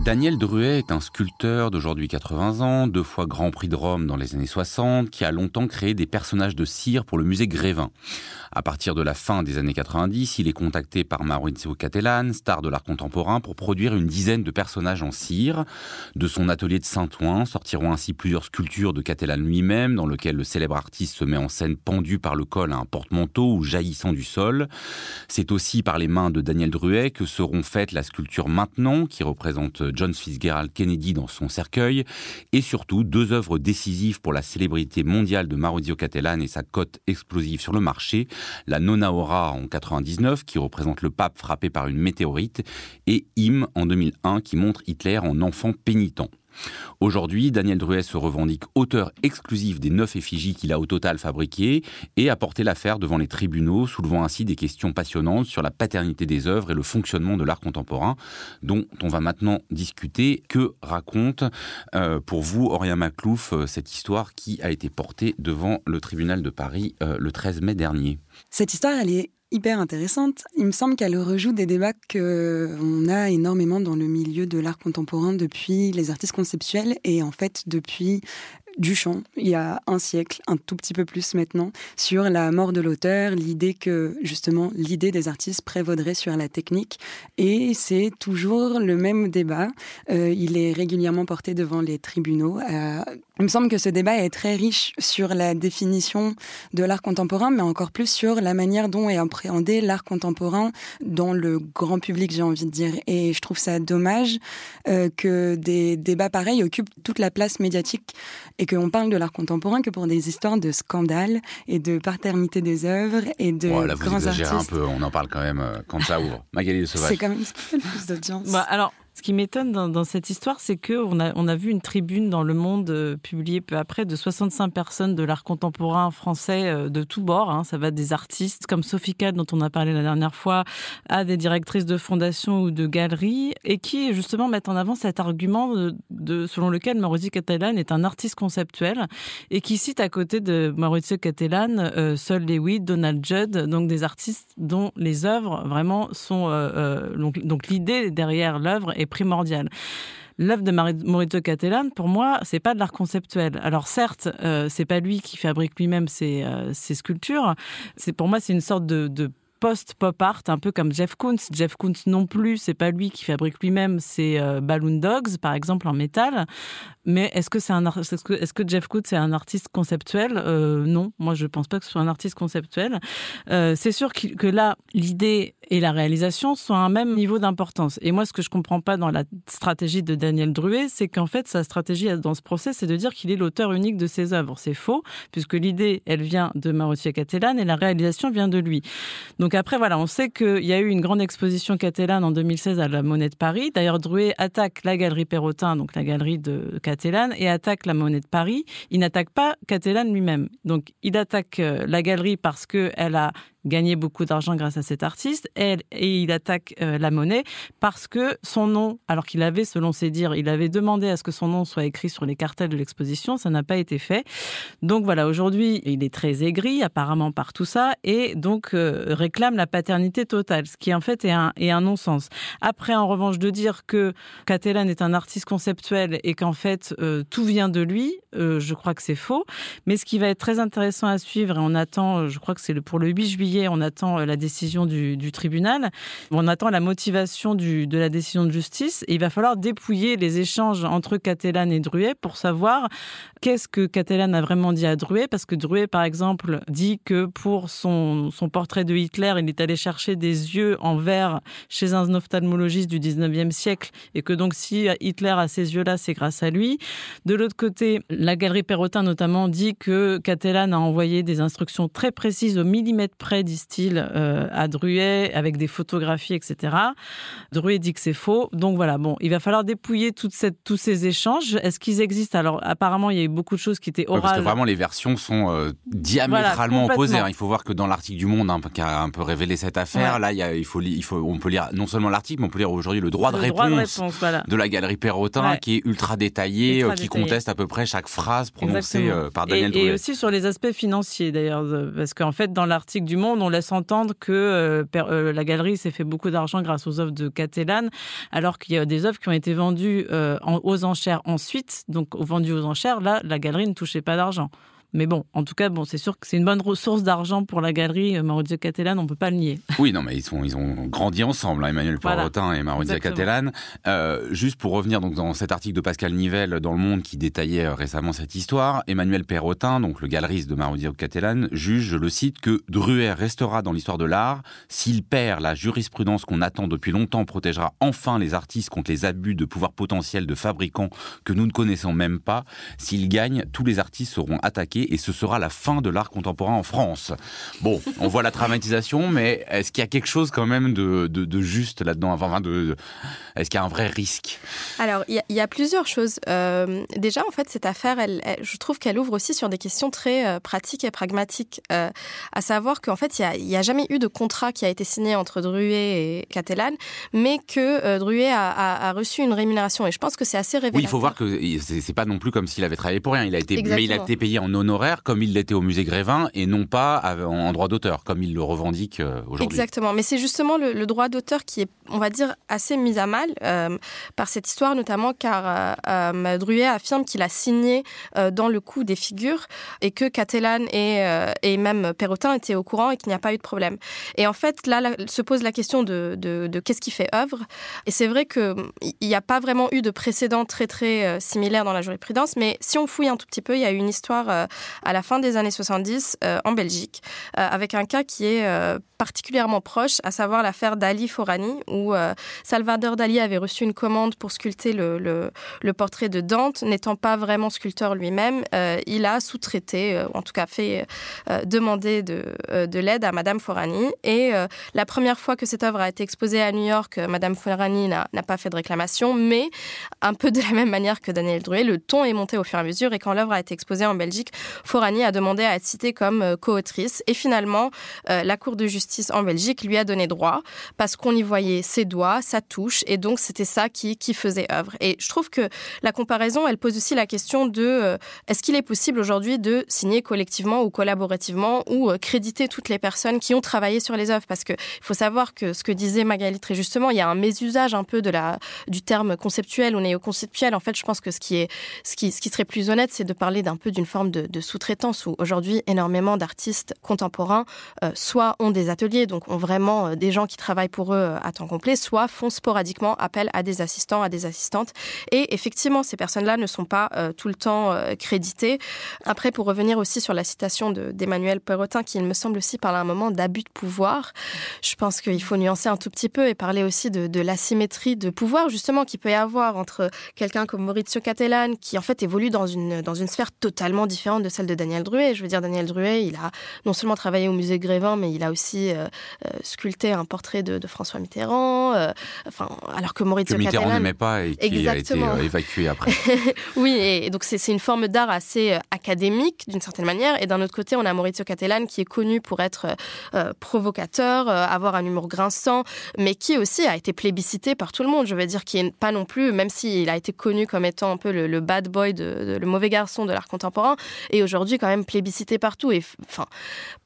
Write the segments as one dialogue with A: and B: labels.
A: Daniel Druet est un sculpteur d'aujourd'hui 80 ans, deux fois Grand Prix de Rome dans les années 60, qui a longtemps créé des personnages de cire pour le musée Grévin. À partir de la fin des années 90, il est contacté par Maurizio Cattelan, star de l'art contemporain, pour produire une dizaine de personnages en cire. De son atelier de Saint-Ouen sortiront ainsi plusieurs sculptures de Cattelan lui-même, dans lequel le célèbre artiste se met en scène pendu par le col à un porte-manteau ou jaillissant du sol. C'est aussi par les mains de Daniel Druet que seront faites la sculpture Maintenant, qui représente John Fitzgerald Kennedy dans son cercueil, et surtout deux œuvres décisives pour la célébrité mondiale de Maurizio Cattelan et sa cote explosive sur le marché, la Nona Ora en 99 qui représente le pape frappé par une météorite et Im en 2001 qui montre Hitler en enfant pénitent. Aujourd'hui, Daniel Druet se revendique auteur exclusif des neuf effigies qu'il a au total fabriquées et a porté l'affaire devant les tribunaux, soulevant ainsi des questions passionnantes sur la paternité des œuvres et le fonctionnement de l'art contemporain, dont on va maintenant discuter. Que raconte euh, pour vous, Aurélien Maclouf, euh, cette histoire qui a été portée devant le tribunal de Paris euh, le 13 mai dernier?
B: Cette histoire, elle est hyper intéressante. Il me semble qu'elle rejoue des débats qu'on a énormément dans le milieu de l'art contemporain depuis les artistes conceptuels et en fait depuis Duchamp, il y a un siècle, un tout petit peu plus maintenant, sur la mort de l'auteur, l'idée que justement l'idée des artistes prévaudrait sur la technique. Et c'est toujours le même débat. Euh, il est régulièrement porté devant les tribunaux. Euh, il me semble que ce débat est très riche sur la définition de l'art contemporain, mais encore plus sur la manière dont est appréhendé l'art contemporain dans le grand public, j'ai envie de dire. Et je trouve ça dommage euh, que des débats pareils occupent toute la place médiatique et qu'on parle de l'art contemporain que pour des histoires de scandales et de paternité des œuvres et de
A: là, vous
B: grands
A: exagérez
B: artistes.
A: un peu, on en parle quand même euh, quand ça ouvre. Magali de Sauvage.
B: C'est quand même ce qui fait le plus d'audience.
C: Bah, alors, ce qui m'étonne dans, cette histoire, c'est qu'on a, on a vu une tribune dans Le Monde euh, publiée peu après de 65 personnes de l'art contemporain français euh, de tous bords. hein. Ça va des artistes comme Sophie Cade, dont on a parlé la dernière fois, à des directrices de fondations ou de galeries, et qui justement mettent en avant cet argument selon lequel Maurizio Cattelan est un artiste conceptuel et qui cite à côté de Maurizio Cattelan euh, Sol Lewitt, Donald Judd, donc des artistes dont les œuvres vraiment sont euh, donc, donc l'idée derrière l'œuvre est primordiale. L'œuvre de Maurizio Cattelan, pour moi, c'est pas de l'art conceptuel. Alors certes, euh, c'est pas lui qui fabrique lui-même ses, euh, sculptures. C'est pour moi, c'est une sorte de post-pop art, un peu comme Jeff Koons. Jeff Koons non plus, c'est pas lui qui fabrique lui-même ses euh, Balloon Dogs, par exemple, en métal. Mais est-ce que c'est est-ce que, est-ce que Jeff Koons est un artiste conceptuel? Euh, Non, moi je pense pas que ce soit un artiste conceptuel. Euh, c'est sûr que là, l'idée et la réalisation sont à un même niveau d'importance. Et moi, ce que je comprends pas dans la stratégie de Daniel Druet, c'est qu'en fait, sa stratégie dans ce procès, c'est de dire qu'il est l'auteur unique de ses œuvres. C'est faux, puisque l'idée, elle vient de Maurizio Cattelan et la réalisation vient de lui. Donc après, voilà, on sait qu'il y a eu une grande exposition Cattelan en 2016 à la Monnaie de Paris. D'ailleurs, Druet attaque la galerie Perrotin, donc la galerie de Cattelan, et attaque la Monnaie de Paris. Il n'attaque pas Cattelan lui-même. Donc, il attaque euh, la galerie parce qu'elle a gagné beaucoup d'argent grâce à cet artiste, et, et il attaque euh, la monnaie parce que son nom, alors qu'il avait, selon ses dires, il avait demandé à ce que son nom soit écrit sur les cartels de l'exposition, ça n'a pas été fait. Donc voilà, aujourd'hui, il est très aigri apparemment par tout ça, et donc euh, réclame la paternité totale, ce qui en fait est un, non-sens. Après, en revanche, de dire que Cattelan est un artiste conceptuel et qu'en fait euh, tout vient de lui, je crois que c'est faux. Mais ce qui va être très intéressant à suivre, et on attend, je crois que c'est pour le 8 juillet, on attend euh, la décision du, tribunal, on attend la motivation de la décision de justice, il va falloir dépouiller les échanges entre Cattelan et Druet pour savoir qu'est-ce que Cattelan a vraiment dit à Druet, parce que Druet, par exemple, dit que pour son, portrait de Hitler, il est allé chercher des yeux en verre chez un ophtalmologiste du 19e siècle, et que donc si Hitler a ces yeux-là, c'est grâce à lui. De l'autre côté, la galerie Perrotin notamment dit que Cattelan a envoyé des instructions très précises au millimètre près, disent-ils, euh, à Druet, avec des photographies, etc. Druet dit que c'est faux. Donc voilà, bon, il va falloir dépouiller toute cette, tous ces échanges. Est-ce qu'ils existent? Alors apparemment, il y a eu beaucoup de choses qui étaient
A: Ouais,
C: orales.
A: parce que vraiment les versions sont euh, diamétralement
C: Voilà,
A: opposées. hein. Il faut voir que dans l'article du Monde hein, qui a un peu révélé cette affaire,
C: Ouais.
A: là il, y a- il faut, il faut, on peut lire non seulement l'article, mais on peut lire aujourd'hui le droit de réponse.
C: de réponse, voilà.
A: de la galerie Perrotin
C: Ouais.
A: qui est ultra détaillé,
C: Ultra
A: euh, qui
C: détaillé.
A: conteste à peu près chaque phrase prononcée
C: Exactement.
A: par Daniel
C: et, et aussi sur les aspects financiers d'ailleurs, parce qu'en fait dans l'article du Monde, on laisse entendre que la galerie s'est fait beaucoup d'argent grâce aux œuvres de Catalan, alors qu'il y a des œuvres qui ont été vendues aux enchères ensuite, donc vendues aux enchères. Là, la galerie ne touchait pas d'argent. Mais bon, en tout cas, bon, c'est sûr que c'est une bonne ressource d'argent pour la galerie euh, Maurizio Cattelan, on peut pas le nier.
A: Oui, non, mais ils, sont, ils ont grandi ensemble, hein, Emmanuel Perrotin et Maurizio Cattelan. Euh, juste pour revenir donc dans cet article de Pascal Nivelle dans Le Monde qui détaillait euh, récemment cette histoire, Emmanuel Perrotin, donc le galeriste de Maurizio Cattelan, juge, je le cite, que Druer restera dans l'histoire de l'art s'il perd la jurisprudence qu'on attend depuis longtemps, protégera enfin les artistes contre les abus de pouvoir potentiel de fabricants que nous ne connaissons même pas. S'il gagne, tous les artistes seront attaqués et ce sera la fin de l'art contemporain en France. Bon, on voit la dramatisation, mais est-ce qu'il y a quelque chose quand même de, de, juste là-dedans enfin, de, Est-ce qu'il y a un vrai risque?
D: Alors, il y, a plusieurs choses. Euh, déjà, en fait, cette affaire, elle, je trouve qu'elle ouvre aussi sur des questions très euh, pratiques et pragmatiques, euh, à savoir qu'en fait, il n'y a, jamais eu de contrat qui a été signé entre Druet et Catalan, mais que Druet a, reçu une rémunération. Et je pense que c'est assez révélateur.
A: Oui, il faut voir que c'est pas non plus comme s'il avait travaillé pour rien. Il a été, mais il a été payé en honneur comme il l'était au musée Grévin et non pas en droit d'auteur comme il le revendique euh, aujourd'hui.
D: Exactement, mais c'est justement le, droit d'auteur qui est, on va dire, assez mis à mal euh, par cette histoire, notamment car euh, Druet affirme qu'il a signé dans le coup des figures et que Catalan et, et même Perrotin étaient au courant et qu'il n'y a pas eu de problème. Et en fait, là, se pose la question de, de, qu'est-ce qui fait œuvre. Et c'est vrai qu'il n'y a pas vraiment eu de précédent très très similaire dans la jurisprudence, mais si on fouille un tout petit peu, il y a eu une histoire à la fin des années 70 euh, en Belgique, euh, avec un cas qui est euh, particulièrement proche, à savoir l'affaire d'Ali Forani, où Salvador Dali avait reçu une commande pour sculpter le, portrait de Dante, n'étant pas vraiment sculpteur lui-même, il a sous-traité, ou en tout cas fait demander de, de l'aide à Madame Forani. Et la première fois que cette œuvre a été exposée à New York, Madame Forani n'a pas fait de réclamation, mais un peu de la même manière que Daniel Druet, le ton est monté au fur et à mesure, et quand l'œuvre a été exposée en Belgique, Forani a demandé à être citée comme euh, co-autrice. Et finalement, euh, la Cour de justice en Belgique lui a donné droit parce qu'on y voyait ses doigts, sa touche, et donc c'était ça qui, qui faisait œuvre. Et je trouve que la comparaison, elle pose aussi la question de euh, est-ce qu'il est possible aujourd'hui de signer collectivement ou collaborativement ou créditer toutes les personnes qui ont travaillé sur les œuvres? Parce qu'il faut savoir que ce que disait Magali très justement, il y a un mésusage un peu de la, du terme conceptuel ou néo-conceptuel. En fait, je pense que ce qui, est, ce qui, ce qui serait plus honnête, c'est de parler d'un peu d'une forme de, de sous-traitance où aujourd'hui énormément d'artistes contemporains euh, soit ont des ateliers, donc ont vraiment euh, des gens qui travaillent pour eux euh, à temps complet, soit font sporadiquement appel à des assistants, à des assistantes. Et effectivement, ces personnes-là ne sont pas tout le temps créditées. Après, pour revenir aussi sur la citation d'Emmanuel Perrotin, qui il me semble aussi parler un moment d'abus de pouvoir, je pense qu'il faut nuancer un tout petit peu et parler aussi de, de l'asymétrie de pouvoir justement qu'il peut y avoir entre quelqu'un comme Maurizio Cattelan, qui en fait évolue dans une, dans une sphère totalement différente de celle de Daniel Druet. Je veux dire, Daniel Druet, il a non seulement travaillé au musée Grévin, mais il a aussi euh, euh, sculpté un portrait de, François Mitterrand. Euh, enfin, alors que Maurizio
A: que
D: Mitterrand
A: n'aimait pas et qui a été évacué après.
D: oui, et, donc c'est une forme d'art assez académique d'une certaine manière. Et d'un autre côté, on a Maurizio Cattelan qui est connu pour être provocateur, avoir un humour grinçant, mais qui aussi a été plébiscité par tout le monde. Je veux dire, qui est pas non plus, même s'il a été connu comme étant un peu le, bad boy, de, le mauvais garçon de l'art contemporain, et aujourd'hui quand même plébiscité partout et enfin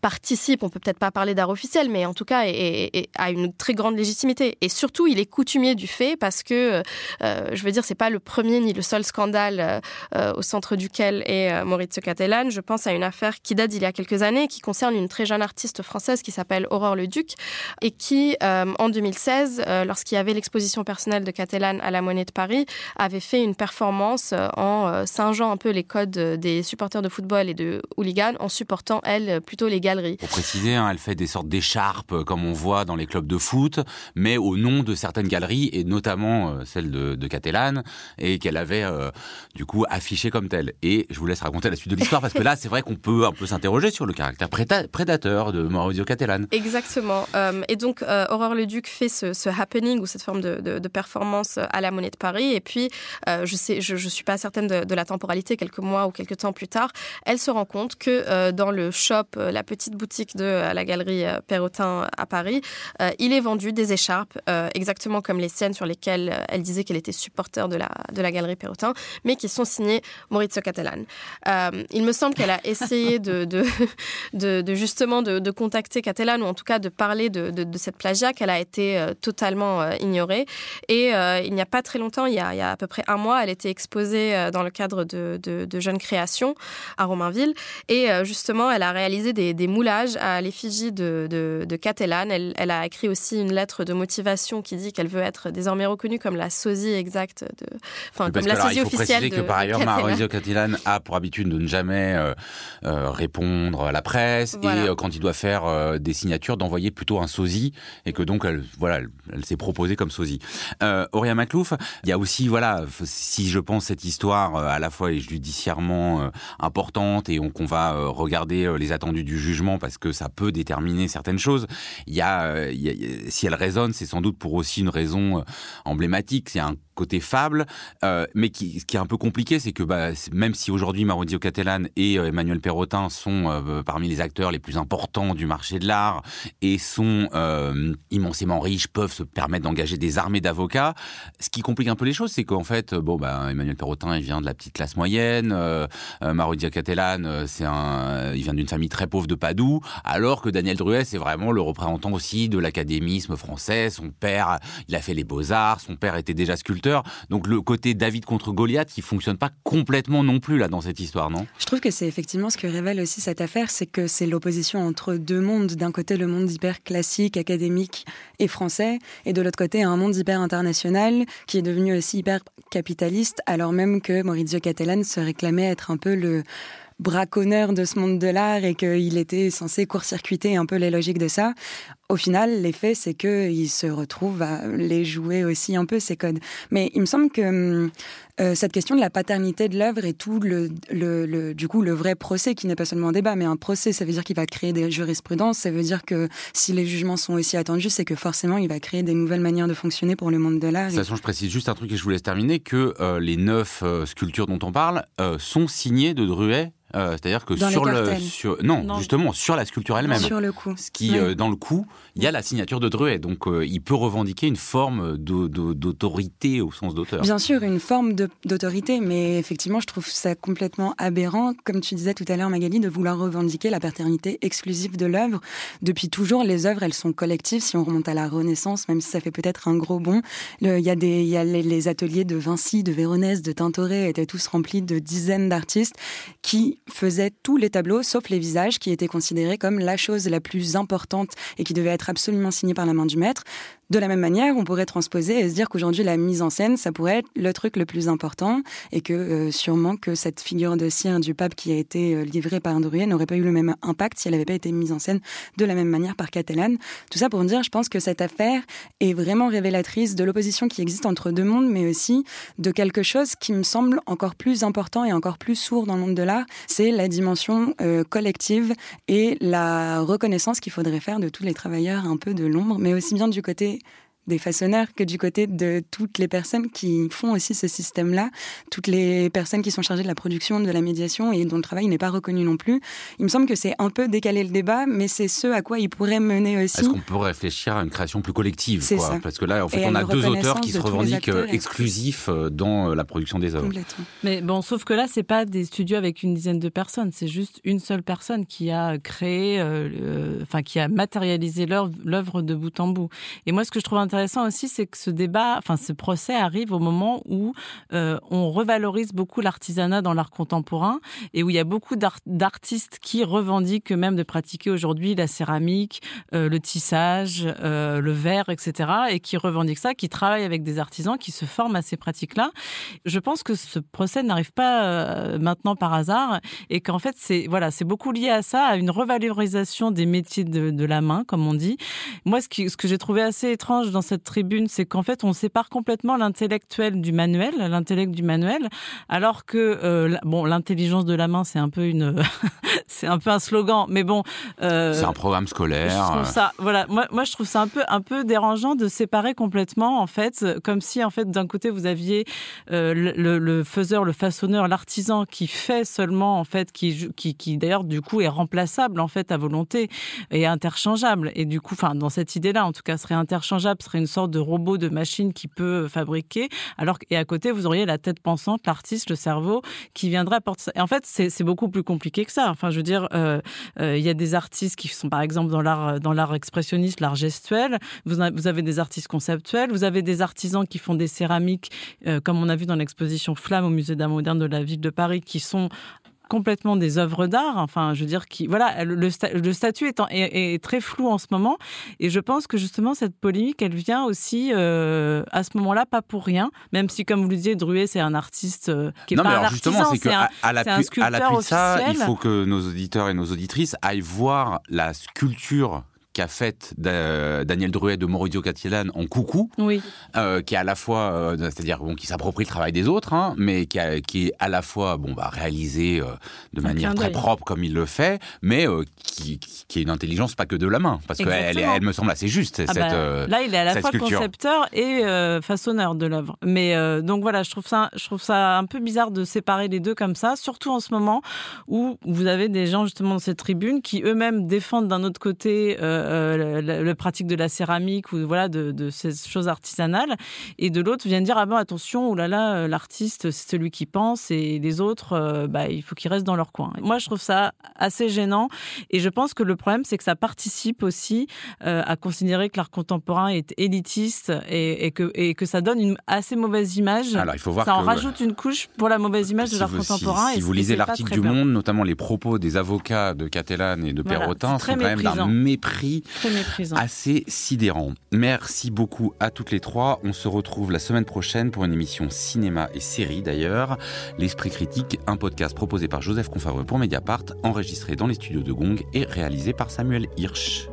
D: participe, on peut peut-être pas parler d'art officiel, mais en tout cas et, a une très grande légitimité. Et surtout, il est coutumier du fait parce que, euh, je veux dire, c'est pas le premier ni le seul scandale euh, au centre duquel est euh, Maurizio Cattelan. Je pense à une affaire qui date d'il y a quelques années, qui concerne une très jeune artiste française qui s'appelle Aurore Leduc et qui, en 2016, lorsqu'il y avait l'exposition personnelle de Cattelan à la Monnaie de Paris, avait fait une performance en singeant un peu les codes des supporters de football et de hooligans en supportant, elle, plutôt les galeries.
A: Pour préciser, hein, elle fait des sortes d'écharpes, euh, comme on voit dans les clubs de foot, mais au nom de certaines galeries, et notamment euh, celle de, de Catalane, et qu'elle avait euh, du coup affiché comme telle. Et je vous laisse raconter la suite de l'histoire, parce que là, c'est vrai qu'on peut un peu s'interroger sur le caractère prédateur de Maurizio Catalane.
D: Exactement. et donc, Aurore Leduc fait ce, happening, ou cette forme de, performance à la Monnaie de Paris, et puis, je sais, je, je suis pas certaine de, de la temporalité, quelques mois ou quelques temps plus tard, elle se rend compte que dans le shop, la petite boutique de la galerie Perrotin à Paris, il est vendu des écharpes exactement comme les siennes sur lesquelles elle disait qu'elle était supporter de la, de la galerie Perrotin, mais qui sont signées Maurizio Catalan. il me semble qu'elle a essayé de, de, de, justement de, contacter Catalan ou en tout cas de parler de, cette plagiat qu'elle a été totalement ignorée. Et il n'y a pas très longtemps, il y a, il y a, à peu près un mois, elle était exposée dans le cadre de, de, Jeunes Créations à Romainville. Et justement, elle a réalisé des, des moulages à l'effigie de, de, Catalan. Elle, elle, a écrit aussi une lettre de motivation qui dit qu'elle veut être désormais reconnue comme la sosie exacte de,
A: enfin, comme la sosie officielle. Il faut préciser que par ailleurs, Maurizio Catalan a pour habitude de ne jamais répondre à la presse et quand il doit faire des signatures, d'envoyer plutôt un sosie et que donc elle, voilà, elle, s'est proposée comme sosie. Euh, Auria Maclouf, il y a aussi, voilà, si je pense cette histoire euh, à la fois judiciairement euh, importante et qu'on va euh, regarder les attendus du jugement parce que ça peut déterminer certaines choses, il y a, a si elle résonne, c'est sans doute pour aussi une raison emblématique. Côté fable, euh, mais qui, ce qui est un peu compliqué, c'est que bah, même si aujourd'hui Maurizio Cattelan et euh, Emmanuel Perrotin sont euh, parmi les acteurs les plus importants du marché de l'art et sont immensément riches, peuvent se permettre d'engager des armées d'avocats, ce qui complique un peu les choses, c'est qu'en fait, bon, bah, Emmanuel Perrotin, il vient de la petite classe moyenne, Maurizio Cattelan, c'est un, il vient d'une famille très pauvre de Padoue, alors que Daniel Druet, c'est vraiment le représentant aussi de l'académisme français. Son père, il a fait les beaux-arts, son père était déjà sculpteur donc le côté David contre Goliath qui fonctionne pas complètement non plus là dans cette histoire, non?
B: Je trouve que c'est effectivement ce que révèle aussi cette affaire, c'est que c'est l'opposition entre deux mondes. D'un côté, le monde hyper classique, académique et français, et de l'autre côté, un monde hyper international qui est devenu aussi hyper capitaliste, alors même que Maurizio Cattelan se réclamait être un peu le braconneur de ce monde de l'art et qu'il était censé court-circuiter un peu les logiques de ça. Au final, l'effet, c'est qu'il se retrouve à les jouer aussi un peu, ces codes. Mais il me semble que hum, euh, cette question de la paternité de l'œuvre et tout le, le, du coup, le vrai procès, qui n'est pas seulement un débat, mais un procès, ça veut dire qu'il va créer des jurisprudences, ça veut dire que si les jugements sont aussi attendus, c'est que forcément, il va créer des nouvelles manières de fonctionner pour le monde de l'art.
A: De toute façon, je précise juste un truc et je vous laisse terminer, que euh, les neuf euh, sculptures dont on parle sont signées de Druet euh, c'est-à-dire que sur le sur, non, justement sur la sculpture elle-même.
B: Sur le coup.
A: Ce qui euh, dans le coup, il y a la signature de Druet, donc euh, il peut revendiquer une forme d'autorité au sens d'auteur.
B: Bien sûr, une forme d'autorité, mais effectivement, je trouve ça complètement aberrant, comme tu disais tout à l'heure, Magali, de vouloir revendiquer la paternité exclusive de l'œuvre. Depuis toujours, les œuvres, elles sont collectives. Si on remonte à la Renaissance, même si ça fait peut-être un gros bond, il y a les, ateliers de Vinci, de Véronèse, de Tintoret étaient tous remplis de dizaines d'artistes qui faisait tous les tableaux, sauf les visages, qui étaient considérés comme la chose la plus importante et qui devait être absolument signée par la main du maître. De la même manière, on pourrait transposer et se dire qu'aujourd'hui, la mise en scène, ça pourrait être le truc le plus important et que euh, sûrement que cette figure de cire du pape qui a été euh, livrée par Druyen n'aurait pas eu le même impact si elle n'avait pas été mise en scène de la même manière par Catalan. Tout ça pour dire, je pense que cette affaire est vraiment révélatrice de l'opposition qui existe entre deux mondes, mais aussi de quelque chose qui me semble encore plus important et encore plus sourd dans le monde de l'art, c'est la dimension euh, collective et la reconnaissance qu'il faudrait faire de tous les travailleurs un peu de l'ombre, mais aussi bien du côté des façonneurs que du côté de toutes les personnes qui font aussi ce système-là, toutes les personnes qui sont chargées de la production, de la médiation et dont le travail n'est pas reconnu non plus. Il me semble que c'est un peu décaler le débat, mais c'est ce à quoi il pourrait mener aussi.
A: Est-ce qu'on peut réfléchir à une création plus collective quoi ça. Parce que là, en fait, on a deux auteurs qui se revendiquent exclusifs euh, dans euh, la production des œuvres.
C: Mais bon, sauf que là, c'est pas des studios avec une dizaine de personnes, c'est juste une seule personne qui a créé, euh, enfin, qui a matérialisé l'œuvre de bout en bout. Et moi, ce que je trouve intéressant, intéressant aussi, c'est que ce débat, enfin ce procès arrive au moment où euh, on revalorise beaucoup l'artisanat dans l'art contemporain et où il y a beaucoup d'artistes qui revendiquent eux-mêmes de pratiquer aujourd'hui la céramique, euh, le tissage, euh, le verre, etc. et qui revendiquent ça, qui travaillent avec des artisans, qui se forment à ces pratiques-là. Je pense que ce procès n'arrive pas maintenant par hasard et qu'en fait c'est voilà c'est beaucoup lié à ça, à une revalorisation des métiers de, la main, comme on dit. Moi, ce que j'ai trouvé assez étrange dans cette tribune, c'est qu'en fait, on sépare complètement l'intellectuel du manuel, l'intellect du manuel, alors que euh, bon, l'intelligence de la main, c'est un peu une, c'est un peu un slogan, mais bon.
A: Euh, c'est un programme scolaire.
C: Je trouve ça, voilà, moi, moi, je trouve ça un peu, un peu dérangeant de séparer complètement, en fait, comme si, en fait, d'un côté, vous aviez euh, le, le, faiseur, le façonneur, l'artisan qui fait seulement, en fait, qui, qui, qui d'ailleurs, du coup, est remplaçable, en fait, à volonté et interchangeable. Et du coup, enfin, dans cette idée-là, en tout cas, serait interchangeable, serait une sorte de robot de machine qui peut fabriquer. Alors, et à côté, vous auriez la tête pensante, l'artiste, le cerveau, qui viendrait apporter ça. En fait, c'est beaucoup plus compliqué que ça. Enfin, je veux dire, euh, euh, il y a des artistes qui sont, par exemple, dans l'art, dans l'art expressionniste, l'art gestuel. Vous, avez des artistes conceptuels. Vous avez des artisans qui font des céramiques, euh, comme on a vu dans l'exposition Flamme au musée d'art moderne de la ville de Paris, qui sont complètement des œuvres d'art. Enfin, je veux dire, qui, voilà, le, le statut est, est, très flou en ce moment. Et je pense que justement, cette polémique, elle vient aussi euh, à ce moment-là, pas pour rien. Même si, comme vous le disiez, Druet, c'est un artiste euh, qui est
A: non,
C: pas
A: mais
C: alors
A: justement, c'est qu'à
C: à
A: l'appui de ça, il faut que nos auditeurs et nos auditrices aillent voir la sculpture qu'a faite Daniel Druet de Maurizio Cattelan en coucou,
C: oui.
A: euh, qui est à la fois, euh, c'est-à-dire bon, qui s'approprie le travail des autres, hein, mais qui, a, qui, est à la fois bon, bah, réalisé euh, de manière très propre comme il le fait, mais qui, qui, est une intelligence pas que de la main, parce qu'elle elle me semble assez juste.
C: Ah
A: cette,
C: bah, là, il est à la fois
A: sculpture.
C: concepteur et façonneur de l'œuvre. Mais donc voilà, je trouve ça, je trouve ça un peu bizarre de séparer les deux comme ça, surtout en ce moment où vous avez des gens justement dans cette tribune qui eux-mêmes défendent d'un autre côté le, le pratique de la céramique ou voilà de, de ces choses artisanales et de l'autre viennent dire ah ben attention oh là là l'artiste c'est celui qui pense et les autres euh, bah il faut qu'ils restent dans leur coin. Moi je trouve ça assez gênant et je pense que le problème c'est que ça participe aussi euh, à considérer que l'art contemporain est élitiste et, et, que et que ça donne une assez mauvaise image.
A: Alors il faut voir
C: ça
A: que,
C: en rajoute une couche pour la mauvaise image
A: si
C: de l'art contemporain.
A: Si, si
C: et
A: vous lisez l'article du
C: bien.
A: Monde, notamment les propos des avocats de Catalan et de
C: Voilà,
A: Perrotin,
C: c'est
A: sont quand même d'un
C: méprisant.
A: Mépris assez sidérant. Merci beaucoup à toutes les trois. On se retrouve la semaine prochaine pour une émission cinéma et série d'ailleurs. L'Esprit Critique, un podcast proposé par Joseph Confavreux pour Mediapart, enregistré dans les studios de Gong et réalisé par Samuel Hirsch.